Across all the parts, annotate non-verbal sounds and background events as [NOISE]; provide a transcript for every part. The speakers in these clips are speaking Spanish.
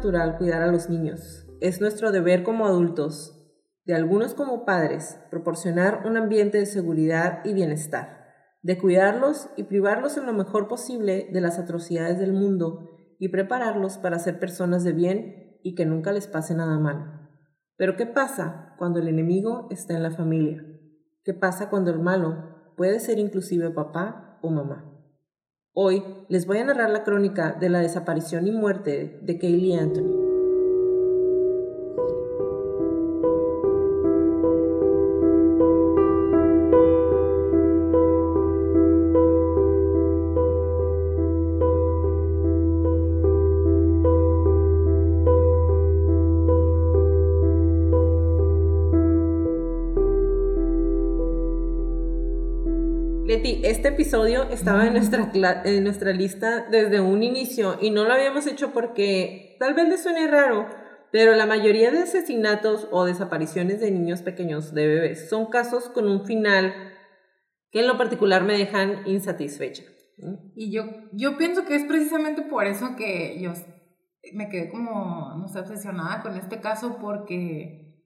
Natural cuidar a los niños. Es nuestro deber como adultos, de algunos como padres, proporcionar un ambiente de seguridad y bienestar, de cuidarlos y privarlos en lo mejor posible de las atrocidades del mundo y prepararlos para ser personas de bien y que nunca les pase nada mal. Pero ¿qué pasa cuando el enemigo está en la familia? ¿Qué pasa cuando el malo puede ser inclusive papá o mamá? Hoy les voy a narrar la crónica de la desaparición y muerte de Kaylee Anthony. Episodio estaba en nuestra, en nuestra lista desde un inicio y no lo habíamos hecho porque tal vez les suene raro, pero la mayoría de asesinatos o desapariciones de niños pequeños, de bebés, son casos con un final que en lo particular me dejan insatisfecha. Y yo, yo pienso que es precisamente por eso que yo me quedé como, no sé, obsesionada con este caso porque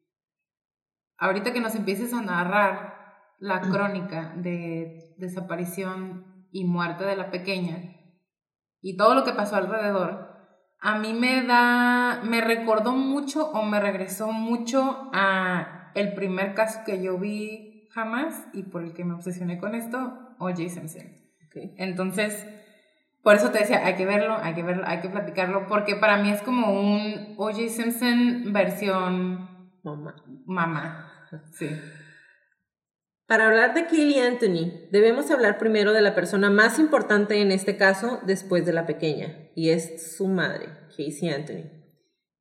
ahorita que nos empieces a narrar la crónica de desaparición y muerte de la pequeña y todo lo que pasó alrededor, a mí me da, me recordó mucho o me regresó mucho a el primer caso que yo vi jamás y por el que me obsesioné con esto, O.J. Simpson. Entonces, por eso te decía, hay que verlo, hay que verlo, hay que platicarlo, porque para mí es como un O.J. Simpson versión mamá. Mamá, sí. Para hablar de Kaylee Anthony, debemos hablar primero de la persona más importante en este caso después de la pequeña, y es su madre, Casey Anthony.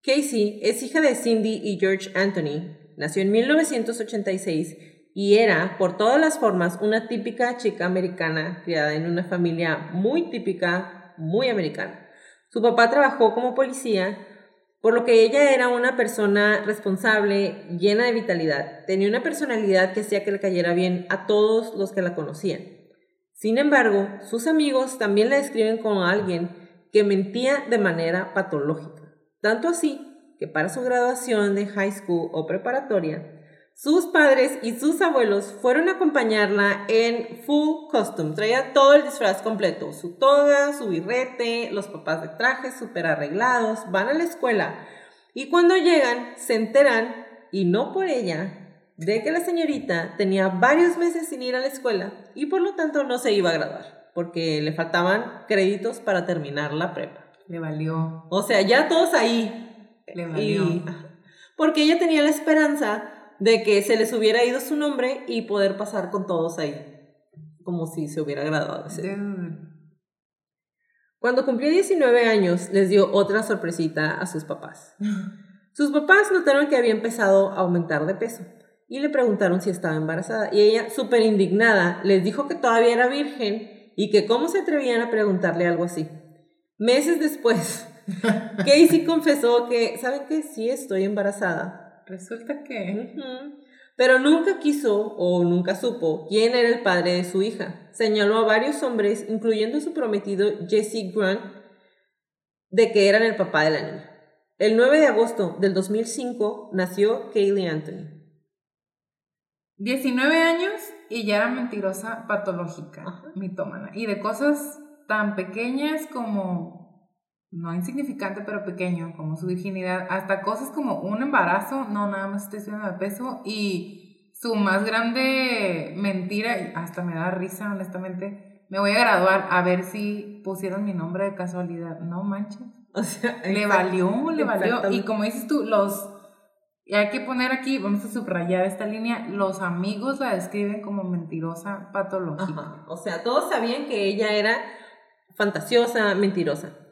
Casey es hija de Cindy y George Anthony, nació en 1986 y era, por todas las formas, una típica chica americana criada en una familia muy típica, muy americana. Su papá trabajó como policía por lo que ella era una persona responsable, llena de vitalidad. Tenía una personalidad que hacía que le cayera bien a todos los que la conocían. Sin embargo, sus amigos también la describen como alguien que mentía de manera patológica. Tanto así que para su graduación de high school o preparatoria, sus padres y sus abuelos fueron a acompañarla en full costume. Traía todo el disfraz completo, su toga, su birrete, los papás de traje súper arreglados, van a la escuela. Y cuando llegan, se enteran, y no por ella, de que la señorita tenía varios meses sin ir a la escuela y por lo tanto no se iba a graduar, porque le faltaban créditos para terminar la prepa. Le valió. O sea, ya todos ahí. Le valió. porque ella tenía la esperanza de que se les hubiera ido su nombre y poder pasar con todos ahí, como si se hubiera graduado. Cuando cumplió 19 años, les dio otra sorpresita a sus papás. [LAUGHS] Sus papás notaron que había empezado a aumentar de peso y le preguntaron si estaba embarazada. Y ella, súper indignada, les dijo que todavía era virgen y que cómo se atrevían a preguntarle algo así. Meses después, [LAUGHS] Casey confesó que, ¿saben qué? Sí, estoy embarazada resulta que... Pero nunca quiso o nunca supo quién era el padre de su hija. Señaló a varios hombres, incluyendo su prometido Jesse Grant, de que eran el papá de la niña. El 9 de agosto del 2005 nació Kaylee Anthony. 19 años y ya era mentirosa patológica, mitómana. Y de cosas tan pequeñas como no insignificante, pero pequeño, como su virginidad, hasta cosas como un embarazo, no nada más estoy subiendo de peso, y su más grande mentira, y hasta me da risa, honestamente, me voy a graduar a ver si pusieron mi nombre de casualidad. No manches. O sea, [LAUGHS] Le valió, le valió. Y como dices tú, los... Y hay que poner aquí, vamos a subrayar esta línea, los amigos la describen como mentirosa patológica. Ajá. O sea, todos sabían que ella era fantasiosa, mentirosa.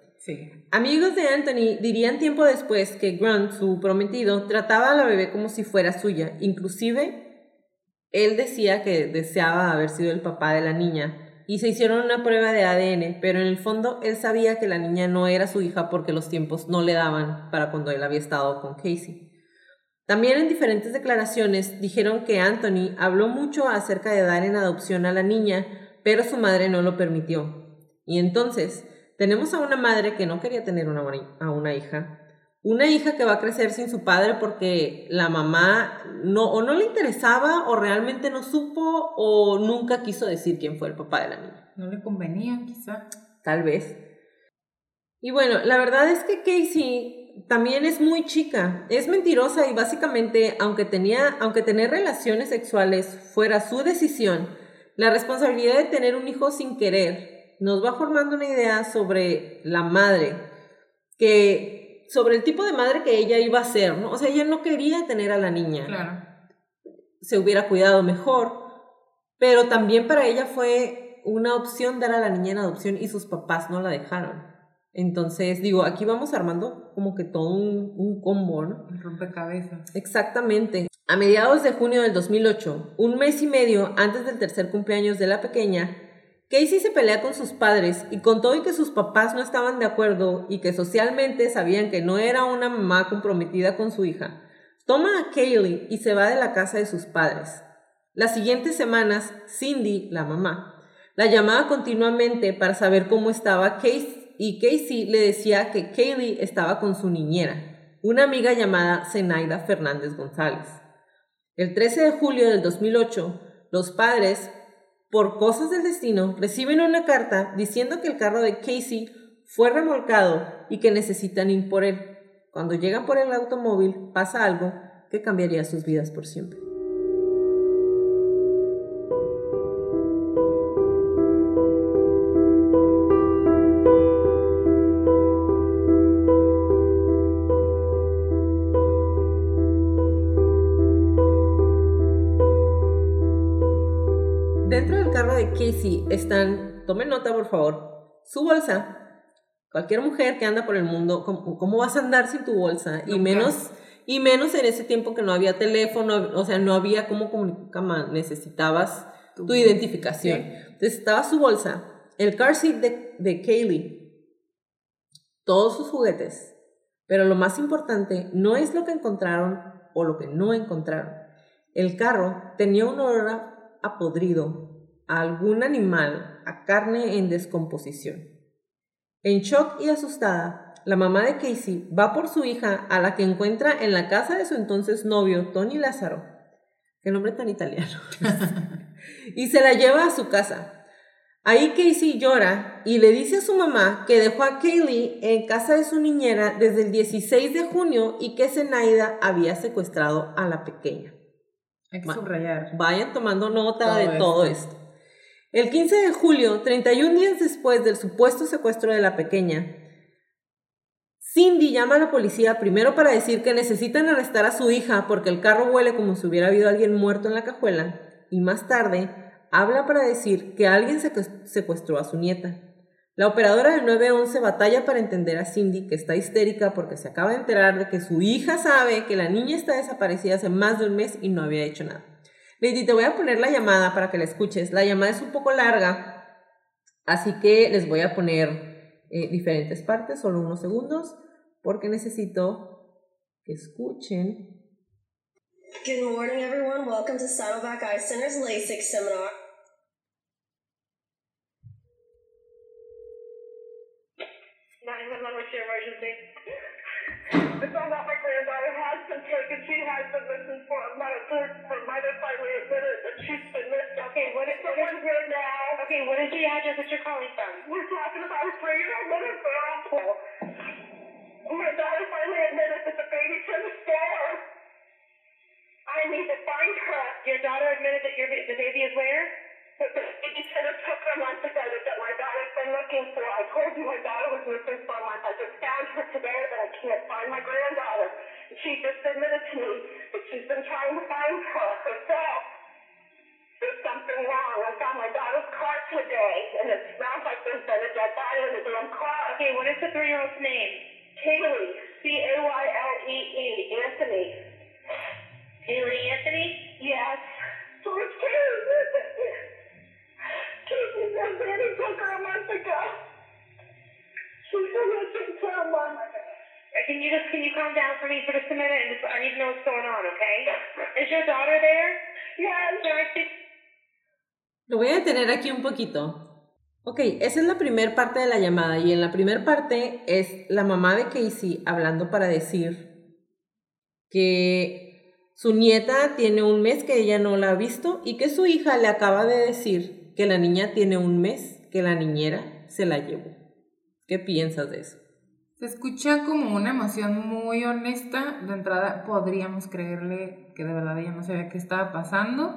Amigos de Anthony dirían tiempo después que Grant, su prometido, trataba a la bebé como si fuera suya. Inclusive, él decía que deseaba haber sido el papá de la niña. Y se hicieron una prueba de ADN, pero en el fondo él sabía que la niña no era su hija porque los tiempos no le daban para cuando él había estado con Casey. También en diferentes declaraciones dijeron que Anthony habló mucho acerca de dar en adopción a la niña, pero su madre no lo permitió. Y entonces, tenemos a una madre que no quería tener una, a una hija, una hija que va a crecer sin su padre porque la mamá no, o no le interesaba o realmente no supo o nunca quiso decir quién fue el papá de la niña. No le convenía, quizá. Tal vez. Y bueno, la verdad es que Casey también es muy chica, es mentirosa y básicamente, aunque, tenía, aunque tener relaciones sexuales fuera su decisión, la responsabilidad de tener un hijo sin querer nos va formando una idea sobre la madre, que sobre el tipo de madre que ella iba a ser, ¿no? O sea, ella no quería tener a la niña. Claro. Se hubiera cuidado mejor, pero también para ella fue una opción dar a la niña en adopción y sus papás no la dejaron. Entonces, digo, aquí vamos armando como que todo un, un combo, ¿no? El rompecabezas. Exactamente. A mediados de junio del 2008, un mes y medio antes del tercer cumpleaños de la pequeña, Casey se pelea con sus padres y contó y que sus papás no estaban de acuerdo y que socialmente sabían que no era una mamá comprometida con su hija. Toma a Kaylee y se va de la casa de sus padres. Las siguientes semanas, Cindy, la mamá, la llamaba continuamente para saber cómo estaba Casey y Casey le decía que Kaylee estaba con su niñera, una amiga llamada Zenaida Fernández González. El 13 de julio del 2008, los padres, por cosas del destino, reciben una carta diciendo que el carro de Casey fue remolcado y que necesitan ir por él. Cuando llegan por el automóvil, pasa algo que cambiaría sus vidas por siempre. Están, tomen nota por favor, su bolsa. Cualquier mujer que anda por el mundo, ¿cómo, cómo vas a andar sin tu bolsa? Y menos, y menos en ese tiempo que no había teléfono, o sea, no había cómo comunicar, necesitabas tu, Tu- identificación. sí. Entonces estaba su bolsa, el car seat de, de Kaylee, todos sus juguetes, pero lo más importante no es lo que encontraron o lo que no encontraron. El carro tenía un olor a podrido, a algún animal, a carne en descomposición. En shock y asustada, la mamá de Casey va por su hija a la que encuentra en la casa de su entonces novio, Tony Lázaro. Qué nombre tan italiano. [LAUGHS] y se la lleva a su casa. Ahí Casey llora y le dice a su mamá que dejó a Kaylee en casa de su niñera desde el 16 de junio y que Zenaida había secuestrado a la pequeña. Hay que subrayar. Vayan tomando nota Todo de esto. todo esto. El 15 de julio, 31 días después del supuesto secuestro de la pequeña, Cindy llama a la policía primero para decir que necesitan arrestar a su hija porque el carro huele como si hubiera habido alguien muerto en la cajuela y más tarde habla para decir que alguien secu- secuestró a su nieta. La operadora del 911 batalla para entender a Cindy que está histérica porque se acaba de enterar de que su hija sabe que la niña está desaparecida hace más de un mes y no había hecho nada. Lady, te voy a poner la llamada para que la escuches. La llamada es un poco larga, así que les voy a poner eh, diferentes partes, solo unos segundos, porque necesito que escuchen. Good morning, everyone. Welcome to Saddleback Eye Center's LASIK seminar. 911, what's your emergency? I found out my been taken. She has been missing for a third, for minor finally admitted that she's been missing. Okay, what is- what is- Someone's now. Okay, what is the address that you're calling from? We're talking about a three-year-old little girl. My daughter finally admitted that the baby's in the store. I need to find her. Your daughter admitted that your the baby is where? The the babysitter took her months ago that my daughter's been looking for. I told you my daughter was missing for a month. I just found her today, but I can't find my granddaughter. She just admitted to me that she's been trying to find her herself. There's something wrong. I found my daughter's car today, and it smells like there's been a dead body in the damn car. Okay, what is the three-year-old's name? Kaylee, C-A-Y-L-E-E, E Anthony. Haley Anthony? Yes. So it's Kaylee. Kaylee said Danny took her a month ago. She's been for a month. Can you just can you calm down for me for just a minute and just I need to know what's going on, okay? Is your daughter there? Yes. Lo voy a detener aquí un poquito. Ok, esa es la primera parte de la llamada y en la primera parte es la mamá de Casey hablando para decir que su nieta tiene un mes que ella no la ha visto y que su hija le acaba de decir que la niña tiene un mes que la niñera se la llevó. ¿Qué piensas de eso? Se escucha como una emoción muy honesta. De entrada, podríamos creerle que de verdad ella no sabía qué estaba pasando.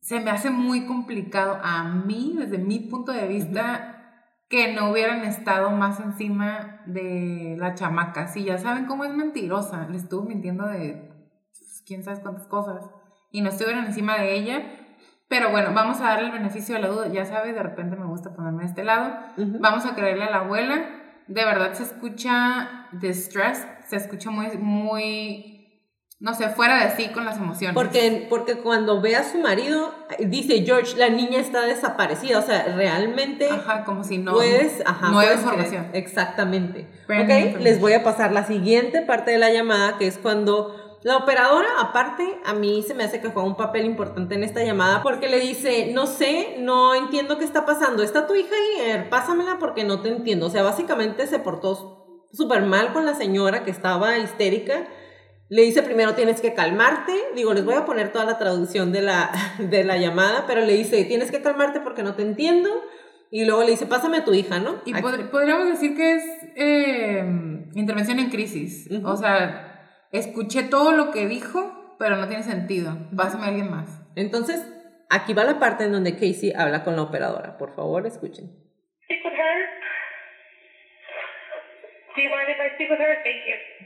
Se me hace muy complicado a mí, desde mi punto de vista, que no hubieran estado más encima de la chamaca. Si ya saben cómo es mentirosa, le estuvo mintiendo de pues, quién sabe cuántas cosas y no estuvieron encima de ella. Pero bueno, vamos a darle el beneficio de la duda. Ya sabes, de repente me gusta ponerme de este lado. Vamos a creerle a la abuela. De verdad se escucha distress, se escucha muy, muy, no sé, fuera de sí con las emociones. Porque, porque cuando ve a su marido, dice George, la niña está desaparecida. O sea, realmente Ajá, como si no. puedes, ajá, nueva puedes información. creer. Exactamente. Brand ok, les voy a pasar la siguiente parte de la llamada, que es cuando la operadora, aparte, a mí se me hace que juega un papel importante en esta llamada, porque le dice, no sé, no entiendo qué está pasando. ¿Está tu hija ahí? Pásamela porque no te entiendo. O sea, básicamente se portó súper mal con la señora que estaba histérica. Le dice primero tienes que calmarte, digo, les voy a poner toda la traducción de la, [LAUGHS] de la llamada, pero le dice tienes que calmarte porque no te entiendo, y luego le dice pásame a tu hija, ¿no? Y pod- podríamos decir que es eh, intervención en crisis. O sea, escuché todo lo que dijo, pero no tiene sentido. Pásame a alguien más. Entonces, aquí va la parte en donde Casey habla con la operadora, por favor, escuchen. Speak with her? Do you mind if I speak with her? Thank you.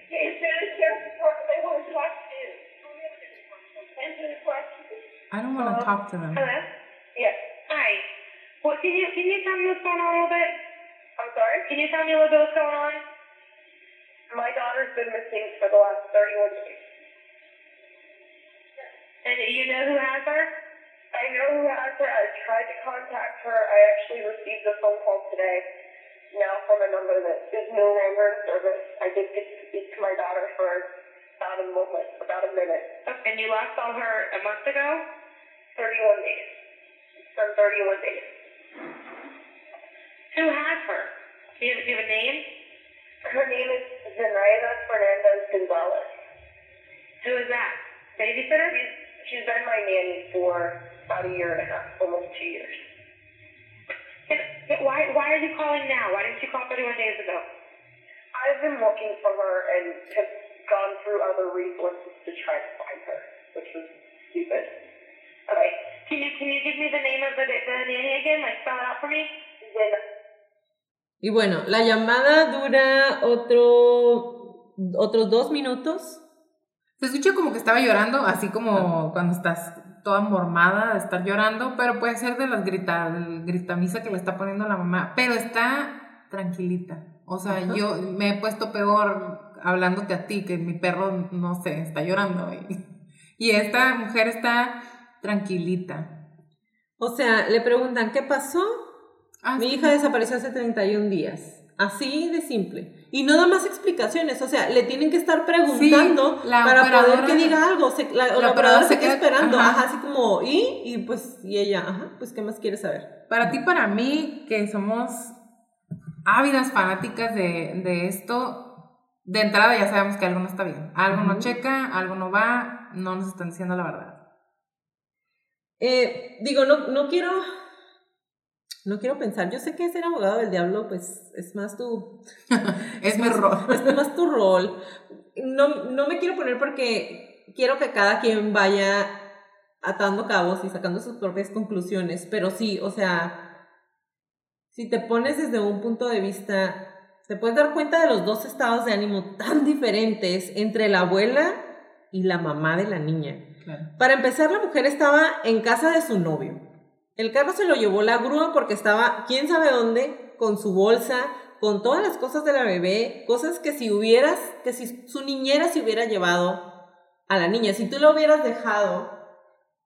I don't want to talk to them. Hello? Yes. Hi. What can you can you tell me what's going on a little bit? I'm sorry? Can you tell me a little bit what's going on? My daughter's been missing for the last 31 days. And you know who has her? I know who has her. I tried to contact her. I actually received a phone call today now from a number that is no longer in service. I did get to speak to my daughter for about a moment, about a minute. And you last saw her a month ago? 31 days. It's been 31 days. Who has her? Do you do you have a name? Her name is Zenaida Fernandez Gonzalez. Who is that? Babysitter? She's, she's been my nanny for about a year and a half, almost two years. And Why why are you calling now? Why didn't you call 31 days ago? I've been looking for her and have gone through other resources to try to find her, which was stupid. Okay. Can you can you give me the name of the, the nanny again? Like spell it out for me? Then Y bueno, la llamada dura otro, otros dos minutos. Se escucha como que estaba llorando, así como cuando estás toda mormada de estar llorando, pero puede ser de las grita, gritamisa que le está poniendo la mamá, pero está tranquilita. O sea, Ajá. yo me he puesto peor hablándote a ti, que mi perro, no sé, está llorando. Y, y esta mujer está tranquilita. O sea, le preguntan, ¿qué pasó? Ah, Mi sí. hija desapareció hace 31 días. Así de simple. Y no da más explicaciones. O sea, le tienen que estar preguntando Sí, para poder que diga algo. Se- la, la la operadora se queda esperando. ajá. Ajá. así como, ¿y? Y pues, y ella, ajá, pues, ¿qué más quiere saber? Para ti, para mí, que somos ávidas fanáticas de, de esto, de entrada ya sabemos que algo no está bien. Algo no checa, algo no va, no nos están diciendo la verdad. Eh, digo, no, no quiero no quiero pensar, yo sé que ser abogado del diablo, pues es más tu, [LAUGHS] es mi rol. es más tu rol. No, no me quiero poner porque quiero que cada quien vaya atando cabos y sacando sus propias conclusiones, pero sí, o sea, si te pones desde un punto de vista, te puedes dar cuenta de los dos estados de ánimo tan diferentes entre la abuela y la mamá de la niña. Claro. Para empezar, la mujer estaba en casa de su novio. El carro se lo llevó la grúa porque estaba, quién sabe dónde, con su bolsa, con todas las cosas de la bebé, cosas que si hubieras, que si su niñera se hubiera llevado a la niña, si tú lo hubieras dejado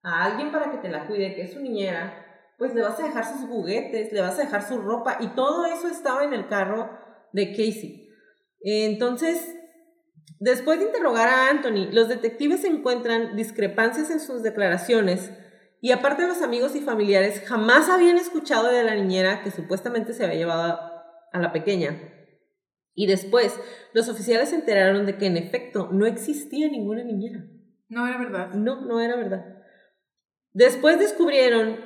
a alguien para que te la cuide, que es su niñera, pues le vas a dejar sus juguetes, le vas a dejar su ropa y todo eso estaba en el carro de Casey. Entonces, después de interrogar a Anthony, los detectives encuentran discrepancias en sus declaraciones y aparte los amigos y familiares jamás habían escuchado de la niñera que supuestamente se había llevado a la pequeña. Y después, los oficiales se enteraron de que en efecto no existía ninguna niñera. No era verdad. No, no era verdad. Después descubrieron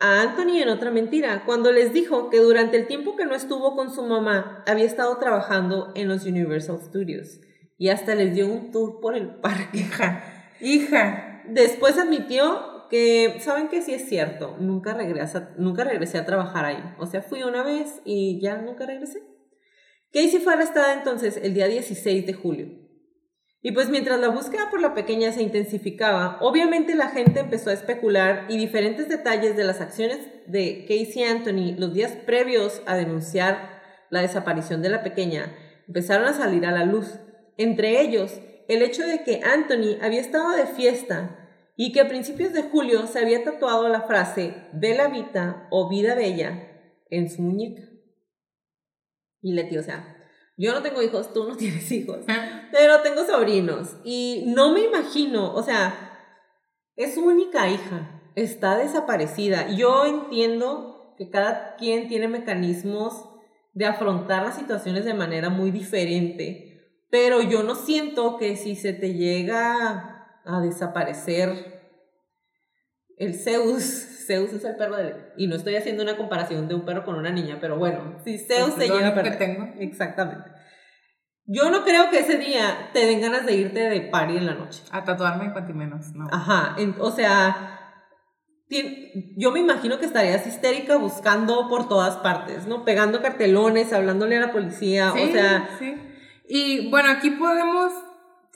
a Anthony en otra mentira, cuando les dijo que durante el tiempo que no estuvo con su mamá había estado trabajando en los Universal Studios y hasta les dio un tour por el parque. Hija, hija. Después admitió que, saben que sí es cierto, nunca regresé, nunca regresé a trabajar ahí. O sea, fui una vez y ya nunca regresé. Casey fue arrestada entonces el día 16 de julio. Y pues mientras la búsqueda por la pequeña se intensificaba, obviamente la gente empezó a especular y diferentes detalles de las acciones de Casey Anthony los días previos a denunciar la desaparición de la pequeña empezaron a salir a la luz. Entre ellos, el hecho de que Anthony había estado de fiesta y que a principios de julio se había tatuado la frase Bella Vita o Vida Bella en su muñeca. Y Leti, o sea, yo no tengo hijos, tú no [LAUGHS] tienes hijos, pero tengo sobrinos y no me imagino, o sea, es su única hija, está desaparecida. Yo entiendo que cada quien tiene mecanismos de afrontar las situaciones de manera muy diferente, pero yo no siento que si se te llega a desaparecer el Zeus, Zeus es el perro de... Y no estoy haciendo una comparación de un perro con una niña, pero bueno, si Zeus Pues se lo llega a único que tengo. Exactamente. Yo no creo que ese día te den ganas de irte de party en la noche. A tatuarme cuanto menos, no. Ajá, en- o sea, ti- yo me imagino que estarías histérica buscando por todas partes, ¿no? Pegando cartelones, hablándole a la policía, Sí, o sea, sí. Y bueno, aquí podemos.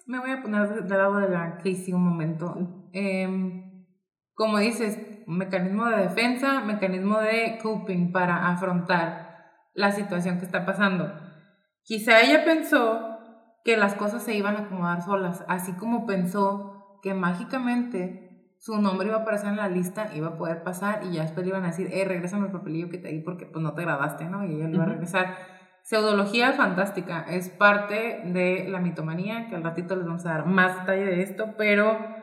Me voy a poner del lado de la Casey un momento. Em, como dices, un mecanismo de defensa, mecanismo de coping para afrontar la situación que está pasando. Quizá ella pensó que las cosas se iban a acomodar solas, así como pensó que mágicamente su nombre iba a aparecer en la lista, iba a poder pasar y ya después le iban a decir, eh, regrésame el papelillo que te di porque pues no te grabaste, ¿no? Y ella le iba a regresar. Pseudología fantástica, es parte de la mitomanía, que al ratito les vamos a dar más detalle de esto, pero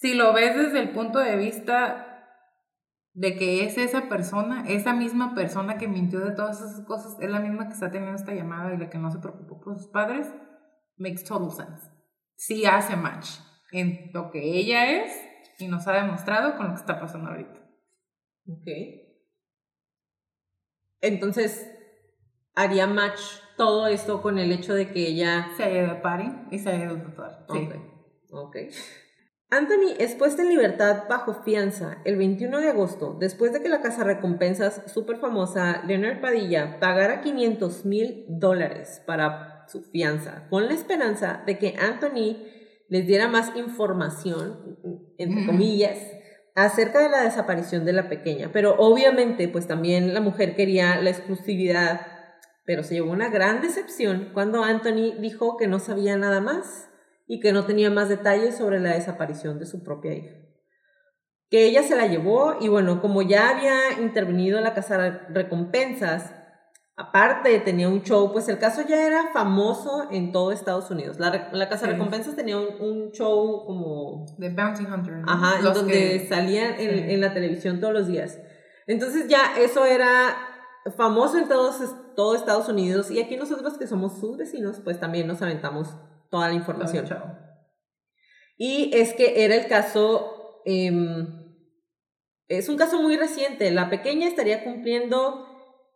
si lo ves desde el punto de vista de que es esa persona, esa misma persona que mintió de todas esas cosas, es la misma que está teniendo esta llamada y la que no se preocupó por sus padres, makes total sense. Sí hace match en lo que ella es y nos ha demostrado con lo que está pasando ahorita. ok. Entonces, haría match todo esto con el hecho de que ella Se ha ido de party y se ha ido de tatuar. Sí. Ok, ok. Anthony es puesta en libertad bajo fianza el 21 de agosto, después de que la casa recompensas súper famosa Leonard Padilla pagara 500 mil dólares para su fianza, con la esperanza de que Anthony les diera más información, entre comillas, acerca de la desaparición de la pequeña. Pero obviamente, pues también la mujer quería la exclusividad, pero se llevó una gran decepción cuando Anthony dijo que no sabía nada más y que no tenía más detalles sobre la desaparición de su propia hija. Que ella se la llevó y bueno, como ya había intervenido en la casa de recompensas, aparte tenía un show, pues el caso ya era famoso en todo Estados Unidos. La, la casa de Sí. recompensas tenía un, un show como The Bounty Hunter. ¿no? Ajá, Los donde que- salían en, sí. en la televisión todos los días. Entonces ya eso era famoso en todos, todo Estados Unidos y aquí nosotros que somos sus vecinos, pues también nos aventamos toda la información. Chao. Y es que era el caso, em, Es un caso muy reciente. La pequeña estaría cumpliendo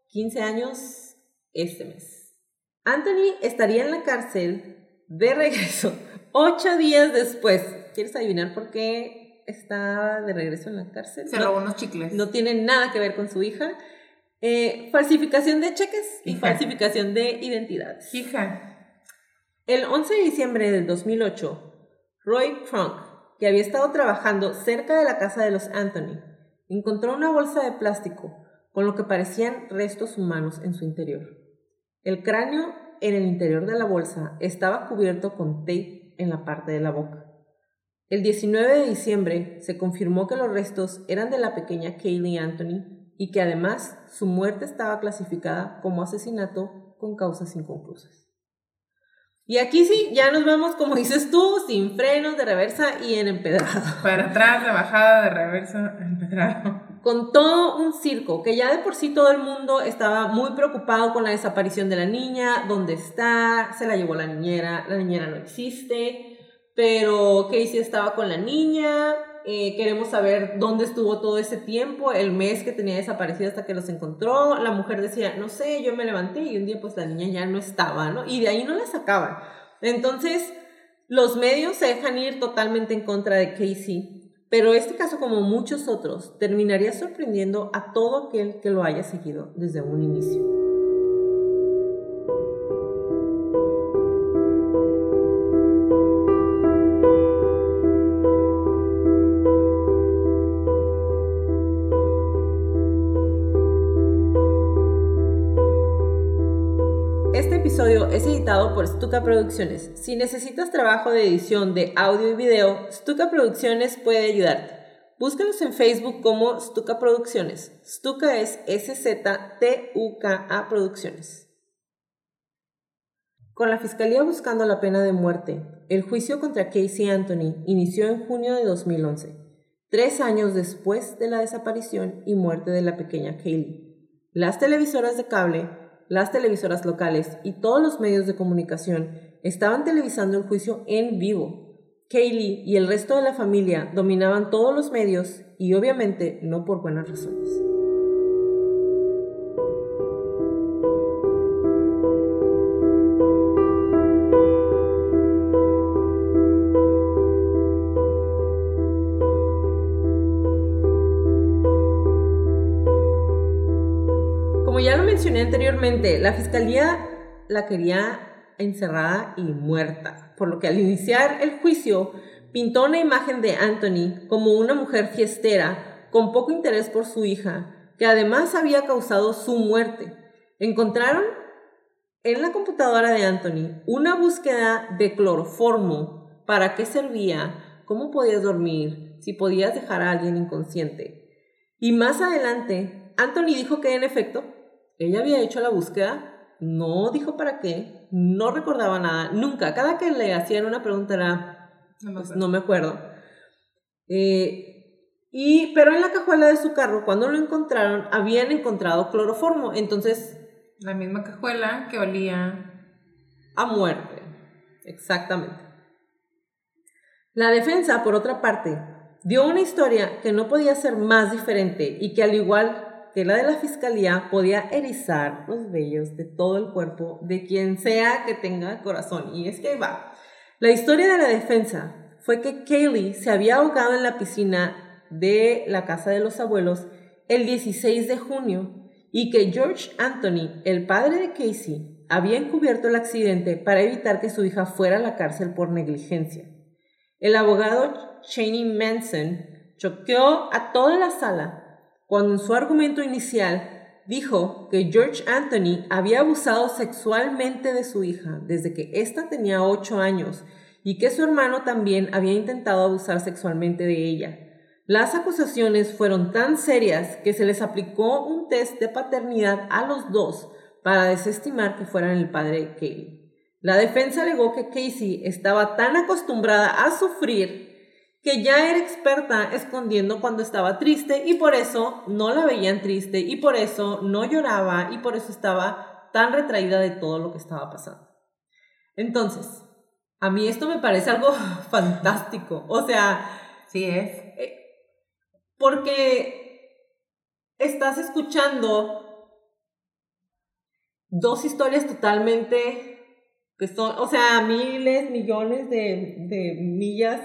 15 años este mes. Anthony estaría en la cárcel de regreso [LAUGHS] ocho días después. ¿Quieres adivinar por qué está de regreso en la cárcel? Se No- robó unos chicles. no tiene nada que ver con su hija. Eh, falsificación de cheques y Hija. falsificación de identidades. Hija. El 11 de diciembre del 2008, Roy Crunk, que había estado trabajando cerca de la casa de los Anthony, encontró una bolsa de plástico con lo que parecían restos humanos en su interior. El cráneo en el interior de la bolsa estaba cubierto con tape en la parte de la boca. El 19 de diciembre se confirmó que los restos eran de la pequeña Kaylee Anthony y que además su muerte estaba clasificada como asesinato con causas inconclusas. Y aquí sí, ya nos vamos, como dices tú, sin frenos de reversa y en empedrado. [LAUGHS] Para atrás, de bajada, de reverso, empedrado. Con todo un circo, que ya de por sí todo el mundo estaba muy preocupado con la desaparición de la niña, dónde está, se la llevó la niñera, la niñera no existe, pero Casey estaba con la niña, eh, queremos saber dónde estuvo todo ese tiempo, el mes que tenía desaparecido hasta que los encontró, la mujer decía, no sé, yo me levanté y un día pues la niña ya no estaba, ¿no? Y de ahí no la sacaban. Entonces, los medios se dejan ir totalmente en contra de Casey, pero este caso, como muchos otros, terminaría sorprendiendo a todo aquel que lo haya seguido desde un inicio. Es editado por Stuka Producciones. Si necesitas trabajo de edición de audio y video, Stuka Producciones puede ayudarte. Búscanos en Facebook como Stuka Producciones. Stuka es S-Z-T-U-K-A Producciones. Con la Fiscalía buscando la pena de muerte, el juicio contra Casey Anthony inició en junio de 2011, tres años después de la desaparición y muerte de la pequeña Kaylee. Las televisoras de cable, las televisoras locales y todos los medios de comunicación estaban televisando el juicio en vivo. Kaylee y el resto de la familia dominaban todos los medios y obviamente no por buenas razones. Anteriormente, la fiscalía la quería encerrada y muerta, por lo que al iniciar el juicio pintó una imagen de Anthony como una mujer fiestera con poco interés por su hija, que además había causado su muerte. Encontraron en la computadora de Anthony una búsqueda de cloroformo, para qué servía, cómo podías dormir, si podías dejar a alguien inconsciente. Y más adelante, Anthony dijo que en efecto, ella había hecho la búsqueda, no dijo para qué, no recordaba nada, nunca. Cada que le hacían una pregunta era, No me pues, acuerdo. no me acuerdo. Eh, y, pero en la cajuela de su carro, cuando lo encontraron, habían encontrado cloroformo, entonces La misma cajuela que olía. a muerte. Exactamente. La defensa, por otra parte, dio una historia que no podía ser más diferente y que al igual que la de la fiscalía podía erizar los vellos de todo el cuerpo de quien sea que tenga corazón. Y es que va. La historia de la defensa fue que Kaylee se había ahogado en la piscina de la casa de los abuelos el 16 de junio y que George Anthony, el padre de Casey, había encubierto el accidente para evitar que su hija fuera a la cárcel por negligencia. El abogado Cheney Manson choqueó a toda la sala cuando en su argumento inicial dijo que George Anthony había abusado sexualmente de su hija desde que ésta tenía 8 años y que su hermano también había intentado abusar sexualmente de ella. Las acusaciones fueron tan serias que se les aplicó un test de paternidad a los dos para desestimar que fueran el padre de. La defensa alegó que Casey estaba tan acostumbrada a sufrir que ya era experta escondiendo cuando estaba triste y por eso no la veían triste y por eso no lloraba y por eso estaba tan retraída de todo lo que estaba pasando. Entonces, a mí esto me parece algo [LAUGHS] fantástico. O sea, Sí es. porque estás escuchando dos historias totalmente que son, o sea, miles, millones de, de millas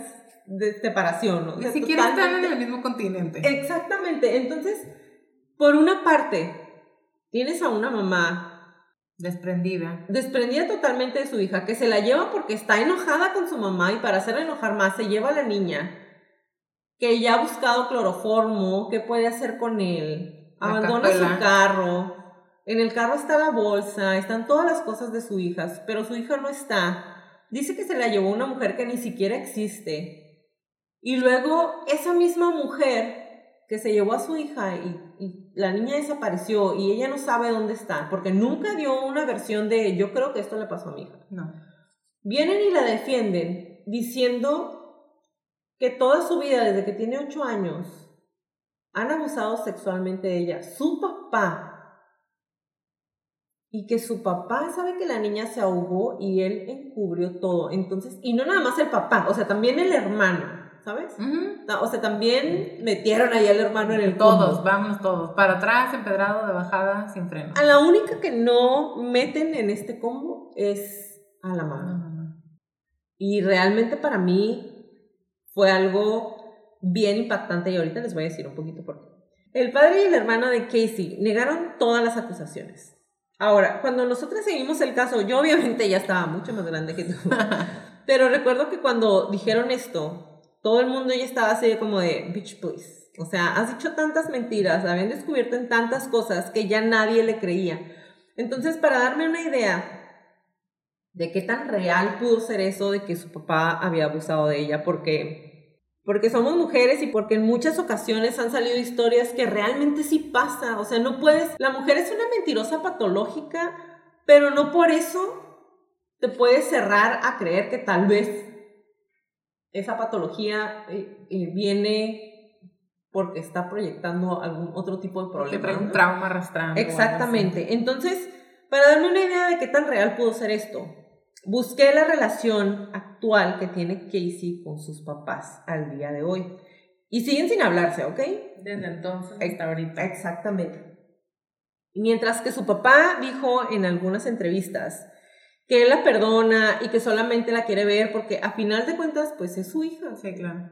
de separación, ¿no? O Ni sea, siquiera están en el mismo continente. Exactamente. Entonces, por una parte, tienes a una mamá Desprendida. desprendida totalmente de su hija, que se la lleva porque está enojada con su mamá y para hacerla enojar más se lleva a la niña, que ya ha buscado cloroformo, ¿qué puede hacer con él? La Abandona su carro, en el carro está la bolsa, están todas las cosas de su hija, pero su hija no está. Dice que se la llevó una mujer que ni siquiera existe. Y luego esa misma mujer que se llevó a su hija y, y la niña desapareció y ella no sabe dónde está, porque nunca dio una versión de yo creo que esto le pasó a mi hija. No. Vienen y la defienden diciendo que toda su vida, desde que tiene ocho años, han abusado sexualmente de ella. Su papá. Y que su papá sabe que la niña se ahogó y él encubrió todo. Entonces, y no nada más el papá, o sea, también el hermano, ¿sabes? Ujú. O sea, también metieron ahí al hermano en el Todos, combo. vámonos todos. Para atrás, empedrado, de bajada, sin freno. A la única que no meten en este combo es a la mamá. mamá. Y realmente para mí fue algo bien impactante y ahorita les voy a decir un poquito por qué. El padre y el hermano de Casey negaron todas las acusaciones. Ahora, cuando nosotros seguimos el caso, yo obviamente ya estaba mucho más grande que tú, [LAUGHS] pero recuerdo que cuando dijeron esto, todo el mundo ya estaba así como de, bitch, please. O sea, has dicho tantas mentiras, habían descubierto en tantas cosas que ya nadie le creía. Entonces, para darme una idea de qué tan real pudo ser eso de que su papá había abusado de ella, porque porque somos mujeres y porque en muchas ocasiones han salido historias que realmente sí pasa, o sea, no puedes, la mujer es una mentirosa patológica, pero no por eso te puedes cerrar a creer que tal vez esa patología eh, eh, viene porque está proyectando algún otro tipo de problema. trae un ¿no? trauma arrastrando. Exactamente. Entonces, para darme una idea de qué tan real pudo ser esto, busqué la relación actual que tiene Casey con sus papás al día de hoy. Y siguen sin hablarse, ¿ok? Desde entonces hasta ahorita. Exactamente. Mientras que su papá dijo en algunas entrevistas que él la perdona y que solamente la quiere ver porque a final de cuentas, pues es su hija. Sí, claro.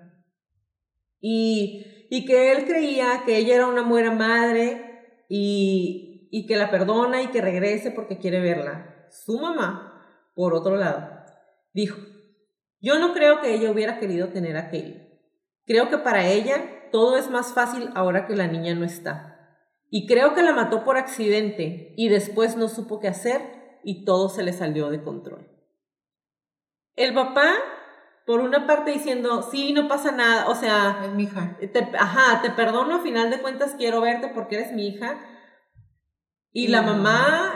Y, y que él creía que ella era una buena madre y, y que la perdona y que regrese porque quiere verla. Su mamá, por otro lado, dijo, yo no creo que ella hubiera querido tener a Kelly. Creo que para ella todo es más fácil ahora que la niña no está. Y creo que la mató por accidente y después no supo qué hacer y todo se le salió de control. El papá, por una parte diciendo, sí, no pasa nada, o sea, Es mi hija. te, ajá, te perdono, a final de cuentas quiero verte porque eres mi hija. Y la mamá,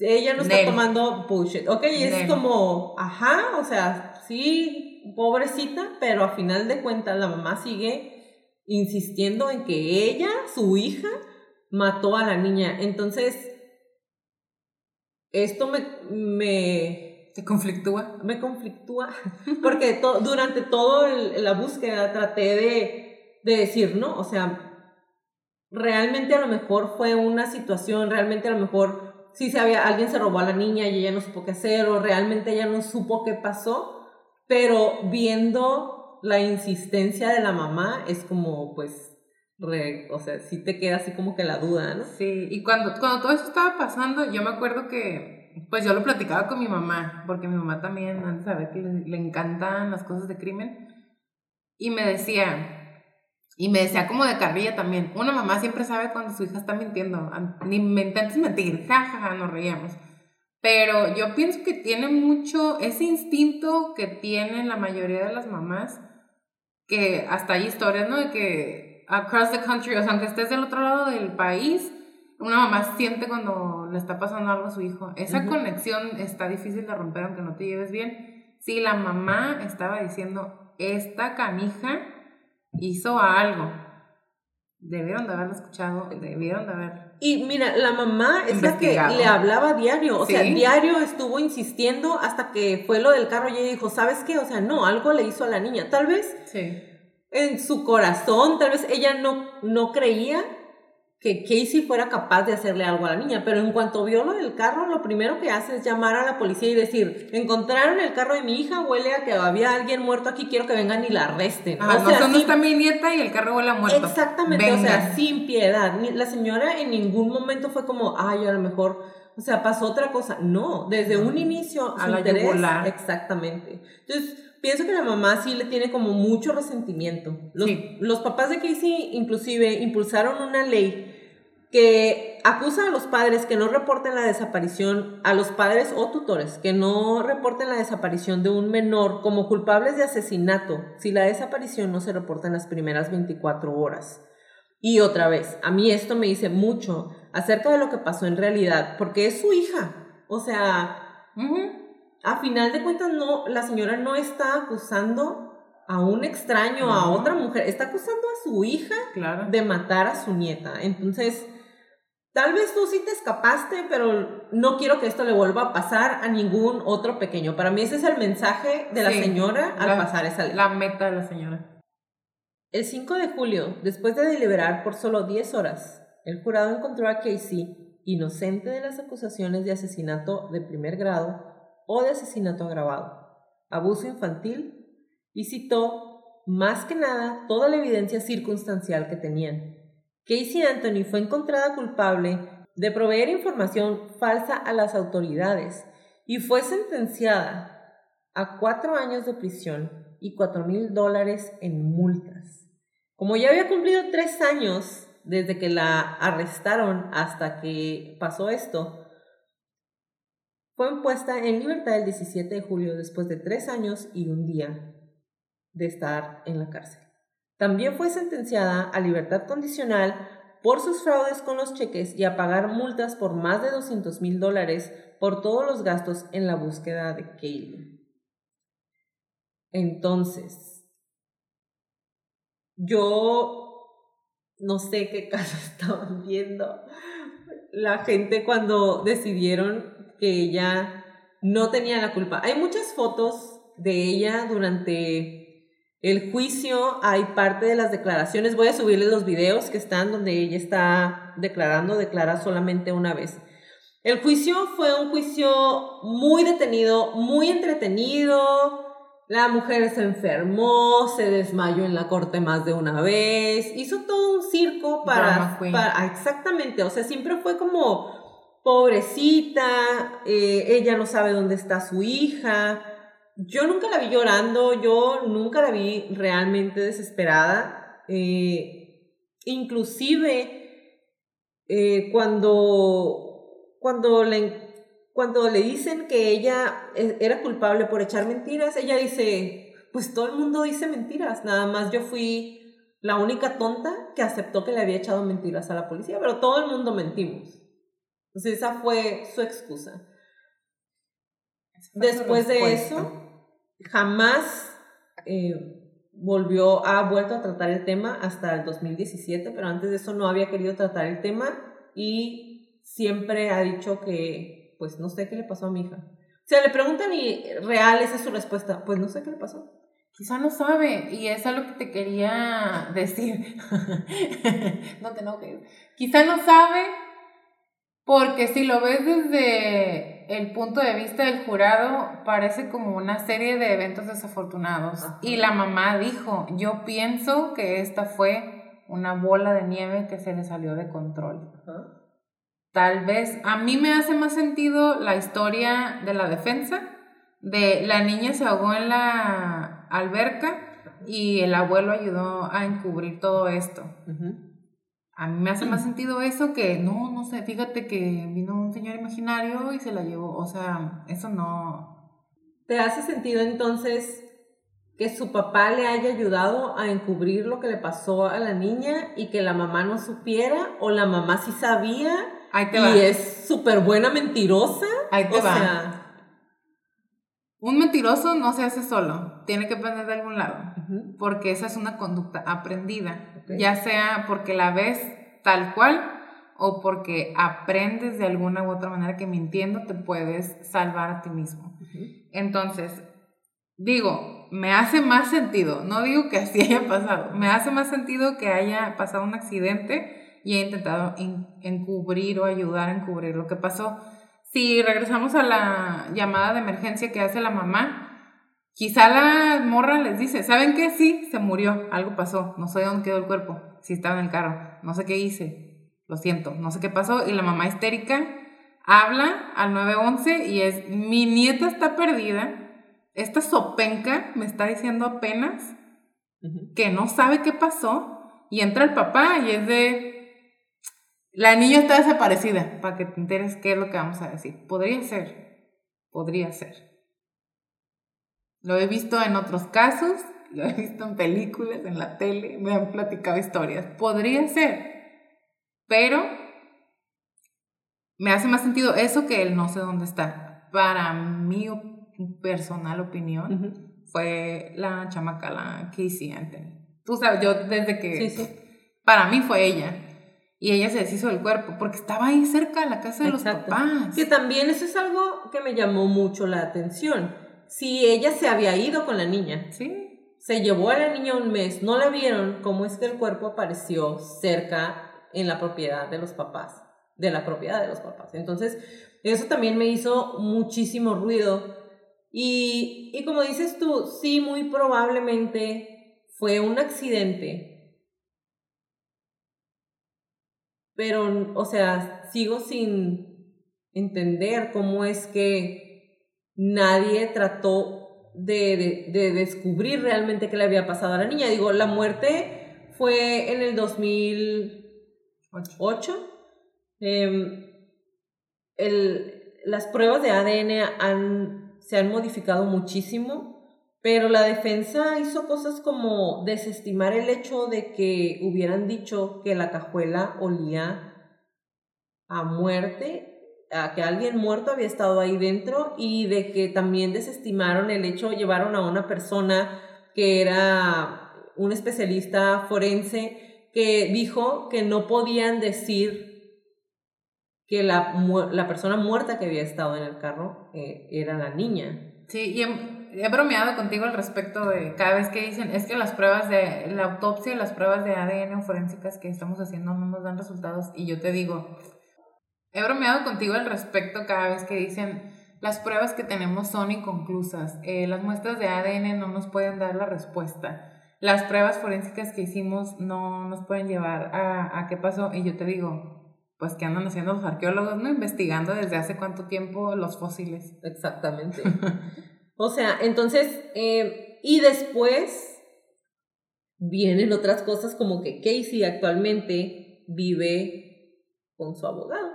ella no está tomando bullshit. Ok, es Nel. como, ajá, o sea, sí, pobrecita, pero a final de cuentas la mamá sigue insistiendo en que ella, su hija, mató a la niña. Entonces, esto me, me, Se conflictúa. me conflictúa porque to- durante todo el- la búsqueda traté de, de decir, ¿no? O sea, realmente a lo mejor fue una situación, realmente a lo mejor sí se había, alguien se robó a la niña y ella no supo qué hacer o realmente ella no supo qué pasó, pero viendo la insistencia de la mamá es como, pues, o sea, sí te queda así como que la duda, ¿no? Sí, y cuando, cuando todo eso estaba pasando, yo me acuerdo que, pues yo lo platicaba con mi mamá, porque mi mamá también, antes de saber que le, le encantan las cosas de crimen, y me decía, y me decía como de carrilla también, una mamá siempre sabe cuando su hija está mintiendo, ni me intentes mentir, jajaja, nos reíamos. Pero yo pienso que tiene mucho ese instinto que tienen la mayoría de las mamás, que hasta hay historias, ¿no? De que across the country, o sea, aunque estés del otro lado del país, una mamá siente cuando le está pasando algo a su hijo. Esa Ujú. conexión está difícil de romper aunque no te lleves bien. Si la mamá estaba diciendo, esta canija hizo algo, debieron de haberlo escuchado, debieron de haber... Y mira, la mamá es la que le hablaba diario, o sea, Sí. diario estuvo insistiendo hasta que fue lo del carro y ella dijo, ¿sabes qué? O sea, no, algo le hizo a la niña. Tal vez Sí. En su corazón, tal vez ella no, no creía que Casey fuera capaz de hacerle algo a la niña, pero en cuanto vio lo del carro, lo primero que hace es llamar a la policía y decir, encontraron el carro de mi hija, huele a que había alguien muerto aquí, quiero que vengan y la arresten. Ajá, o no sea, dónde sin- está mi nieta y el carro huele a muerto. Exactamente, o sea, sin piedad. La señora en ningún momento fue como, ay, a lo mejor, o sea, pasó otra cosa. No, desde un inicio, A su la interés. yugular. Exactamente. Entonces, pienso que la mamá sí le tiene como mucho resentimiento. Los, Sí. los papás de Casey, inclusive, impulsaron una ley que acusa a los padres que no reporten la desaparición, a los padres o tutores que no reporten la desaparición de un menor como culpables de asesinato si la desaparición no se reporta en las primeras 24 horas. Y otra vez, a mí esto me dice mucho acerca de lo que pasó en realidad, porque es su hija. O sea, Ujú. A final de cuentas no, la señora no está acusando a un extraño, a otra mujer, está acusando a su hija Claro. de matar a su nieta. Entonces, tal vez tú sí te escapaste, pero no quiero que esto le vuelva a pasar a ningún otro pequeño. Para mí ese es el mensaje de la Sí, señora al la- pasar esa ley. La meta de la señora. El 5 de julio, después de deliberar por solo 10 horas, el jurado encontró a Casey inocente de las acusaciones de asesinato de primer grado o de asesinato agravado, abuso infantil y citó más que nada toda la evidencia circunstancial que tenían. Casey Anthony fue encontrada culpable de proveer información falsa a las autoridades y fue sentenciada a cuatro años de prisión y cuatro mil dólares en multas. Como ya había cumplido tres años desde que la arrestaron hasta que pasó esto, fue impuesta en libertad el 17 de julio después de tres años y un día de estar en la cárcel. También fue sentenciada a libertad condicional por sus fraudes con los cheques y a pagar multas por más de 200 mil dólares por todos los gastos en la búsqueda de Kaylee. Entonces, yo no sé qué [LAUGHS] caso estaban viendo la gente cuando decidieron que ella no tenía la culpa. Hay muchas fotos de ella durante el juicio, hay parte de las declaraciones, voy a subirles los videos que están donde ella está declarando, declara solamente una vez. El juicio fue un juicio muy detenido, muy entretenido. La mujer se enfermó, se desmayó en la corte más de una vez, hizo todo un circo para, exactamente, o sea, siempre fue como pobrecita, eh, ella no sabe dónde está su hija. Yo nunca la vi llorando, yo nunca la vi realmente desesperada. Eh, inclusive eh, cuando, cuando, le, cuando le dicen que ella era culpable por echar mentiras, ella dice, pues todo el mundo dice mentiras, nada más yo fui la única tonta que aceptó que le había echado mentiras a la policía, pero todo el mundo mentimos. Entonces esa fue su excusa. Después de eso, jamás eh, volvió, ha vuelto a tratar el tema hasta el 2017, pero antes de eso no había querido tratar el tema y siempre ha dicho que, pues no sé qué le pasó a mi hija. O sea, le preguntan y real, esa es su respuesta, pues no sé qué le pasó. Quizá no sabe, y es algo que te quería [LAUGHS] decir. no te enojes. Quizá no sabe, porque si lo ves desde el punto de vista del jurado, parece como una serie de eventos desafortunados. Ajá. Y la mamá dijo: Yo pienso que esta fue una bola de nieve que se le salió de control. Tal vez a mí me hace más sentido la historia de la defensa, de la niña se ahogó en la alberca y el abuelo ayudó a encubrir todo esto. Ujú. A mí me hace más sentido eso que no, no sé, fíjate que vino un señor imaginario y se la llevó, o sea, eso no. ¿Te hace sentido entonces que su papá le haya ayudado a encubrir lo que le pasó a la niña y que la mamá no supiera o la mamá sí sabía Ahí te y va. es súper buena mentirosa? Ahí te o va. sea, Un mentiroso no se hace solo, tiene que aprender de algún lado. porque esa es una conducta aprendida, ya sea porque la ves tal cual o porque aprendes de alguna u otra manera que mintiendo te puedes salvar a ti mismo. Entonces, digo, me hace más sentido, no digo que así [LAUGHS] haya pasado, me hace más sentido que haya pasado un accidente y he intentado en- encubrir o ayudar a encubrir lo que pasó. Si regresamos a la llamada de emergencia que hace la mamá, quizá la morra les dice, ¿saben qué? Sí, se murió, algo pasó, no sé dónde quedó el cuerpo, si estaba en el carro, no sé qué hice, lo siento, no sé qué pasó, y la mamá histérica habla al 911 y es, mi nieta está perdida, esta sopenca me está diciendo apenas que no sabe qué pasó y entra el papá y es de la niña está desaparecida para que te enteres qué es lo que vamos a decir. Podría ser, podría ser. Lo he visto en otros casos, [LAUGHS] lo he visto en películas, en la tele, me han platicado historias. Podría ser, pero me hace más sentido eso que el no sé dónde está. Para mi op- personal opinión, fue la chamaca, la Casey Anthony. Tú sabes, yo desde que... Sí, sí. Para mí fue ella. Y ella se deshizo del cuerpo porque estaba ahí cerca de la casa de Exacto. los papás. Que también eso es algo que me llamó mucho la atención. Si ella se había ido con la niña, Sí, se llevó a la niña un mes, no la vieron, ¿cómo es que el cuerpo apareció cerca en la propiedad de los papás? De la propiedad de los papás. Entonces, eso también me hizo muchísimo ruido. Y, y como dices tú, sí, muy probablemente fue un accidente. Pero, o sea, sigo sin entender cómo es que nadie trató de, de- de descubrir realmente qué le había pasado a la niña. Digo, la muerte fue en el 2008. ocho. Em, el- las pruebas de ADN han, se han modificado muchísimo, pero la defensa hizo cosas como desestimar el hecho de que hubieran dicho que la cajuela olía a muerte, a que alguien muerto había estado ahí dentro y de que también desestimaron el hecho, llevaron a una persona que era un especialista forense que dijo que no podían decir que la, la persona muerta que había estado en el carro eh, era la niña. Sí, y he, he bromeado contigo al respecto de cada vez que dicen, es que las pruebas de la autopsia, las pruebas de ADN o forensicas que estamos haciendo no nos dan resultados. Y yo te digo, he bromeado contigo al respecto cada vez que dicen, las pruebas que tenemos son inconclusas, eh, las muestras de ADN no nos pueden dar la respuesta. Las pruebas forensicas que hicimos no nos pueden llevar a, a qué pasó. Y yo te digo, pues que andan haciendo los arqueólogos, ¿no? Investigando desde hace cuánto tiempo los fósiles. Exactamente. [LAUGHS] o sea, entonces, eh, y después vienen otras cosas como que Casey actualmente vive con su abogado.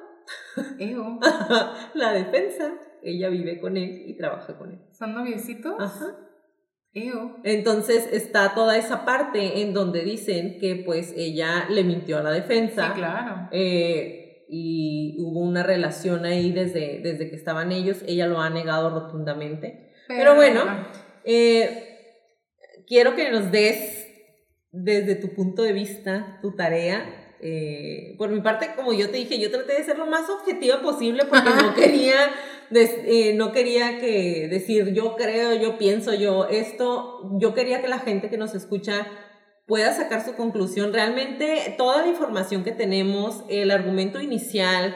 Ew. [LAUGHS] la defensa, ella vive con él y trabaja con él. ¿Son noviecitos? Ajá. Ew. Entonces está toda esa parte en donde dicen que pues ella le mintió a la Sí, defensa. claro. eh, y hubo una relación ahí desde, desde que estaban ellos. Ella lo ha negado rotundamente. Pero bueno, Eh, quiero que nos des desde tu punto de vista tu tarea. Eh, por mi parte, como yo te dije, yo traté de ser lo más objetiva posible porque no quería, des- eh, no quería que decir yo creo, yo pienso, yo esto. Yo quería que la gente que nos escucha pueda sacar su conclusión. Realmente toda la información que tenemos, el argumento inicial,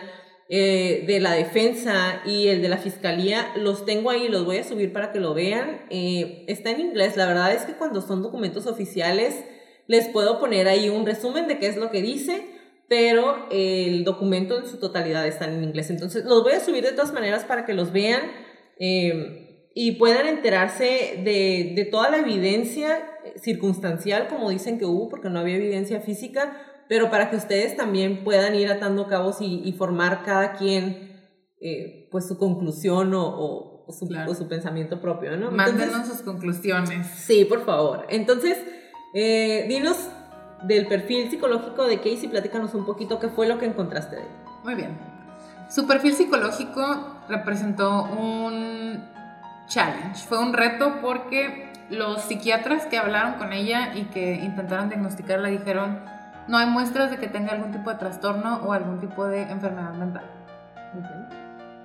eh, de la defensa y el de la fiscalía, los tengo ahí, los voy a subir para que lo vean. Eh, está en inglés, la verdad es que cuando son documentos oficiales les puedo poner ahí un resumen de qué es lo que dice, pero el documento en su totalidad está en inglés. Entonces los voy a subir de todas maneras para que los vean eh, y puedan enterarse de, de toda la evidencia circunstancial, como dicen que hubo, porque no había evidencia física, pero para que ustedes también puedan ir atando cabos y, y formar cada quien eh, pues su conclusión o, o- o su, Claro. o su pensamiento propio, ¿no? Mándenos sus conclusiones. sí, por favor. Entonces, eh, dinos del perfil psicológico de Casey, platícanos un poquito qué fue lo que encontraste de él. Muy bien. Su perfil psicológico representó un challenge. Fue un reto porque los psiquiatras que hablaron con ella y que intentaron diagnosticarla dijeron no hay muestras de que tenga algún tipo de trastorno o algún tipo de enfermedad mental.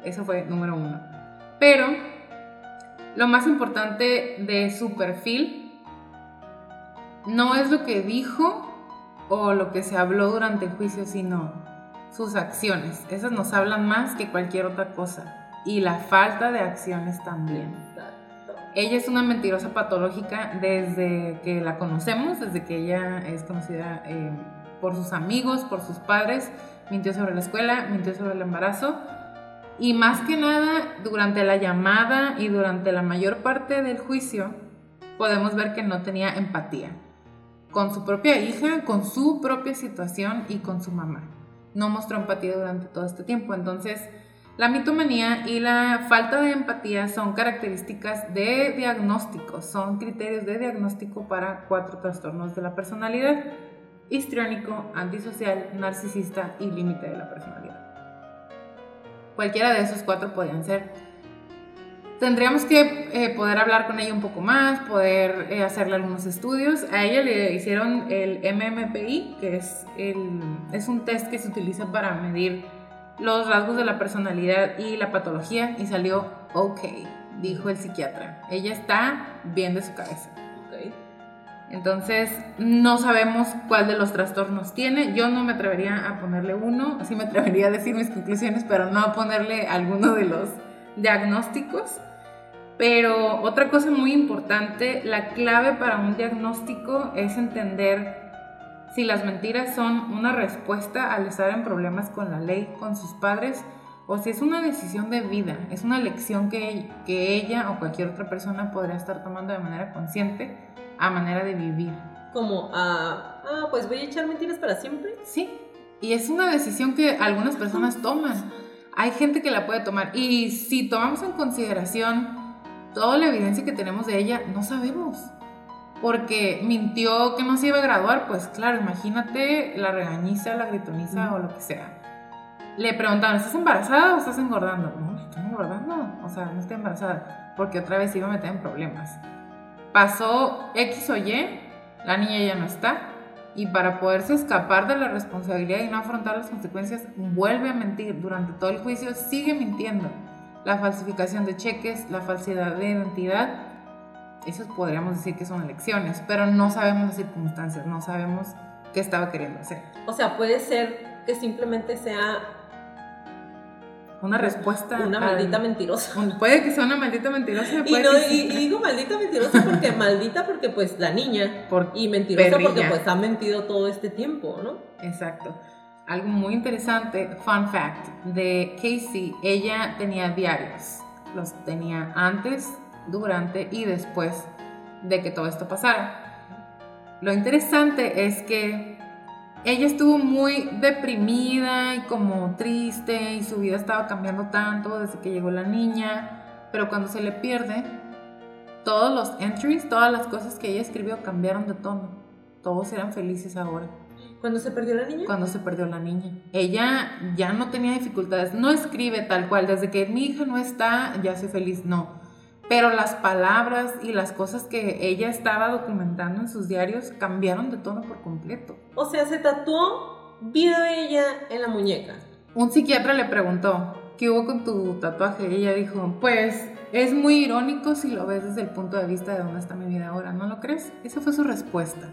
Eso fue número uno. Pero lo más importante de su perfil no es lo que dijo, o lo que se habló durante el juicio, sino sus acciones. Esas nos hablan más que cualquier otra cosa. Y la falta de acciones también. Ella es una mentirosa patológica desde que la conocemos, desde que ella es conocida eh, por sus amigos, por sus padres. Mintió sobre la escuela, mintió sobre el embarazo. Y más que nada, durante la llamada y durante la mayor parte del juicio, podemos ver que no tenía empatía con su propia hija, con su propia situación y con su mamá. No mostró empatía durante todo este tiempo. Entonces, la mitomanía y la falta de empatía son características de diagnóstico, son criterios de diagnóstico para cuatro trastornos de la personalidad, histriónico, antisocial, narcisista y límite de la personalidad. Cualquiera de esos cuatro podrían ser Tendríamos que eh, poder hablar con ella un poco más, poder eh, hacerle algunos estudios. A ella le hicieron el MMPI, que es, es un test que se utiliza para medir los rasgos de la personalidad y la patología y salió ok, dijo el psiquiatra. Ella está bien de su cabeza. Entonces, no sabemos cuál de los trastornos tiene. Yo no me atrevería a ponerle uno, así me atrevería a decir mis conclusiones, pero no a ponerle alguno de los diagnósticos. Pero otra cosa muy importante, la clave para un diagnóstico es entender si las mentiras son una respuesta al estar en problemas con la ley, con sus padres, o si es una decisión de vida, es una lección que, que ella o cualquier otra persona podría estar tomando de manera consciente a manera de vivir. Como, ah, ah, pues voy a echar mentiras para siempre. Sí, y es una decisión que algunas personas toman hay gente que la puede tomar. Y si tomamos en consideración toda la evidencia que tenemos de ella, no sabemos. Porque mintió que no se iba a graduar, pues claro, imagínate la regañiza, la gritoniza o lo que sea. Le preguntaron, ¿estás embarazada o estás engordando? No, estoy engordando. O sea, no estoy embarazada. Porque otra vez iba a meter en problemas. Pasó X o Y, la niña ya no está y para poderse escapar de la responsabilidad y no afrontar las consecuencias, vuelve a mentir. Durante todo el juicio sigue mintiendo. La falsificación de cheques, la falsedad de identidad, esos podríamos decir que son elecciones, pero no sabemos las circunstancias, no sabemos qué estaba queriendo hacer. O sea, puede ser que simplemente sea una respuesta. Una maldita mentirosa. Puede que sea una maldita mentirosa. Y, no, y, digo maldita mentirosa porque [LAUGHS] maldita porque pues la niña. Por y mentirosa porque pues ha mentido todo este tiempo, ¿no? Exacto. Algo muy interesante, fun fact, de Casey, ella tenía diarios. Los tenía antes, durante y después de que todo esto pasara. Lo interesante es que ella estuvo muy deprimida y como triste y su vida estaba cambiando tanto desde que llegó la niña, pero cuando se le pierde, todos los entries, todas las cosas que ella escribió cambiaron de tono. Todos eran felices ahora. ¿Cuándo se perdió la niña? Cuando se perdió la niña. Ella ya no tenía dificultades, no escribe tal cual, desde que mi hija no está, ya soy feliz, no pero las palabras y las cosas que ella estaba documentando en sus diarios cambiaron de tono por completo. O sea, se tatuó vida ella en la muñeca. Un psiquiatra le preguntó, ¿qué hubo con tu tatuaje? Y ella dijo, pues es muy irónico si lo ves desde el punto de vista de dónde está mi vida ahora, ¿no lo crees? Esa fue su respuesta.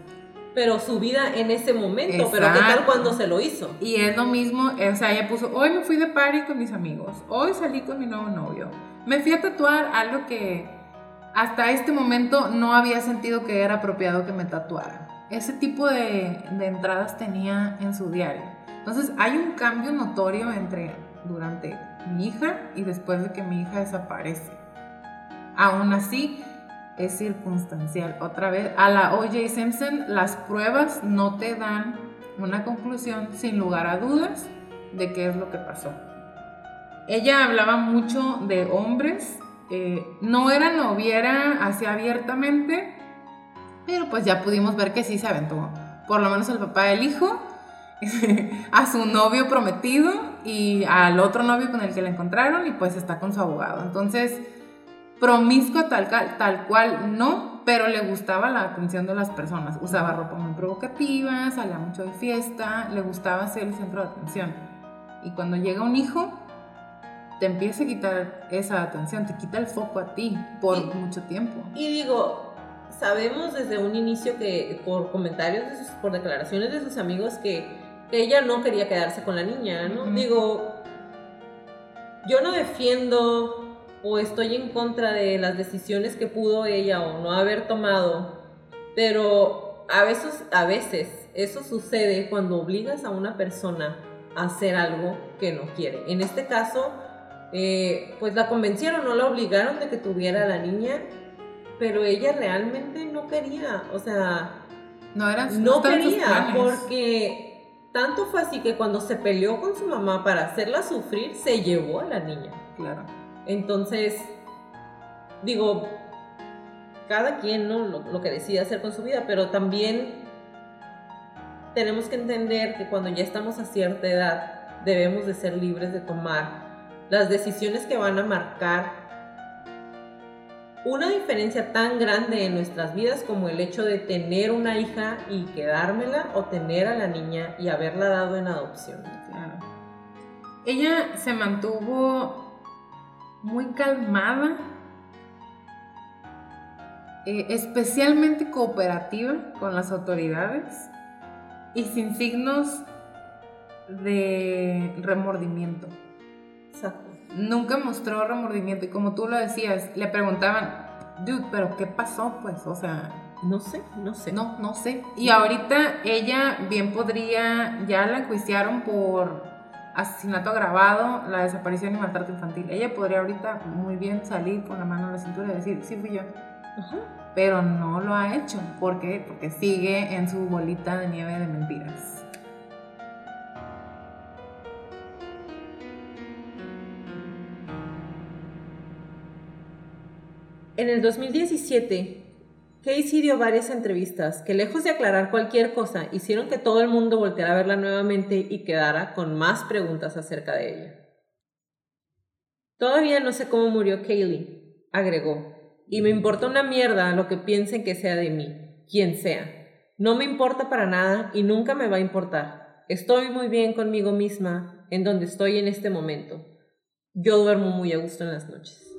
Pero su vida en ese momento, pero ¿qué tal cuando se lo hizo? Y es lo mismo, o sea, ella puso, hoy me fui de party con mis amigos, hoy salí con mi nuevo novio me fui a tatuar algo que hasta este momento no había sentido que era apropiado que me tatuara. Ese tipo de, entradas tenía en su diario. Entonces hay un cambio notorio entre durante mi hija y después de que mi hija desaparece. Aún así, es circunstancial. Otra vez, a la O.J. Simpson, las pruebas no te dan una conclusión sin lugar a dudas de qué es lo que pasó. Ella hablaba mucho de hombres, eh, no era noviera así abiertamente, pero pues ya pudimos ver que sí se aventó, por lo menos al papá del hijo, [LAUGHS] a su novio prometido y al otro novio con el que la encontraron y pues está con su abogado. Entonces, promiscua tal, tal cual no, pero le gustaba la atención de las personas. Usaba ropa muy provocativa, salía mucho de fiesta, le gustaba ser el centro de atención. Y cuando llega un hijo, te empieza a quitar esa atención, te quita el foco a ti por mucho tiempo. Y digo, sabemos desde un inicio que por comentarios, de sus- por declaraciones de sus amigos, que, que ella no quería quedarse con la niña, ¿no? Ujú. Digo, yo no defiendo o estoy en contra de las decisiones que pudo ella o no haber tomado, pero a veces, a veces eso sucede cuando obligas a una persona a hacer algo que no quiere. En este caso, eh, pues la convencieron, no la obligaron de que tuviera a la niña, pero ella realmente no quería, o sea, No eran no sus quería, porque tanto fue así que cuando se peleó con su mamá para hacerla sufrir, se llevó a la niña. Claro. Entonces, digo, cada quien, ¿no? Lo, lo que decide hacer con su vida, pero también tenemos que entender que cuando ya estamos a cierta edad, debemos de ser libres de tomar las decisiones que van a marcar una diferencia tan grande en nuestras vidas como el hecho de tener una hija y quedármela o tener a la niña y haberla dado en adopción. Ella se mantuvo muy calmada, eh, especialmente cooperativa con las autoridades y sin signos de remordimiento. Exacto. Nunca mostró remordimiento y como tú lo decías, le preguntaban, dude, pero ¿qué pasó? Pues, o sea, No sé, no sé. no, no sé. Y ahorita ella bien podría, ya la enjuiciaron por asesinato agravado, la desaparición y maltrato infantil. Ella podría ahorita muy bien salir con la mano en la cintura y decir, sí fui yo. Ajá. Pero no lo ha hecho. ¿Por qué? Porque sigue en su bolita de nieve de mentiras. En el 2017, Casey dio varias entrevistas que lejos de aclarar cualquier cosa, hicieron que todo el mundo volteara a verla nuevamente y quedara con más preguntas acerca de ella. Todavía no sé cómo murió Kaylee, agregó, y me importa una mierda lo que piensen que sea de mí, quien sea. No me importa para nada y nunca me va a importar. Estoy muy bien conmigo misma en donde estoy en este momento. Yo duermo muy a gusto en las noches.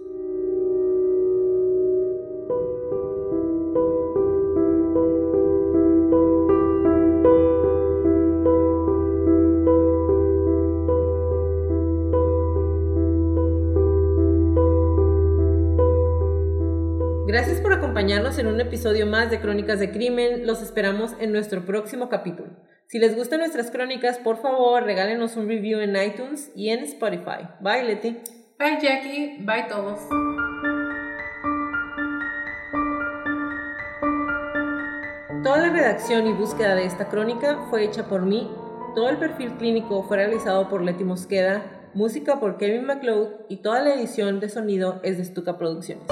Acompañarnos en un episodio más de Crónicas de Crimen. Los esperamos en nuestro próximo capítulo. Si les gustan nuestras crónicas, por favor, regálenos un review en iTunes y en Spotify. Bye, Leti. Bye Jackie, bye todos. Toda la redacción y búsqueda de esta crónica fue hecha por mí. Todo el perfil clínico fue realizado por Leti Mosqueda, música por Kevin MacLeod y toda la edición de sonido es de Stuka Producciones.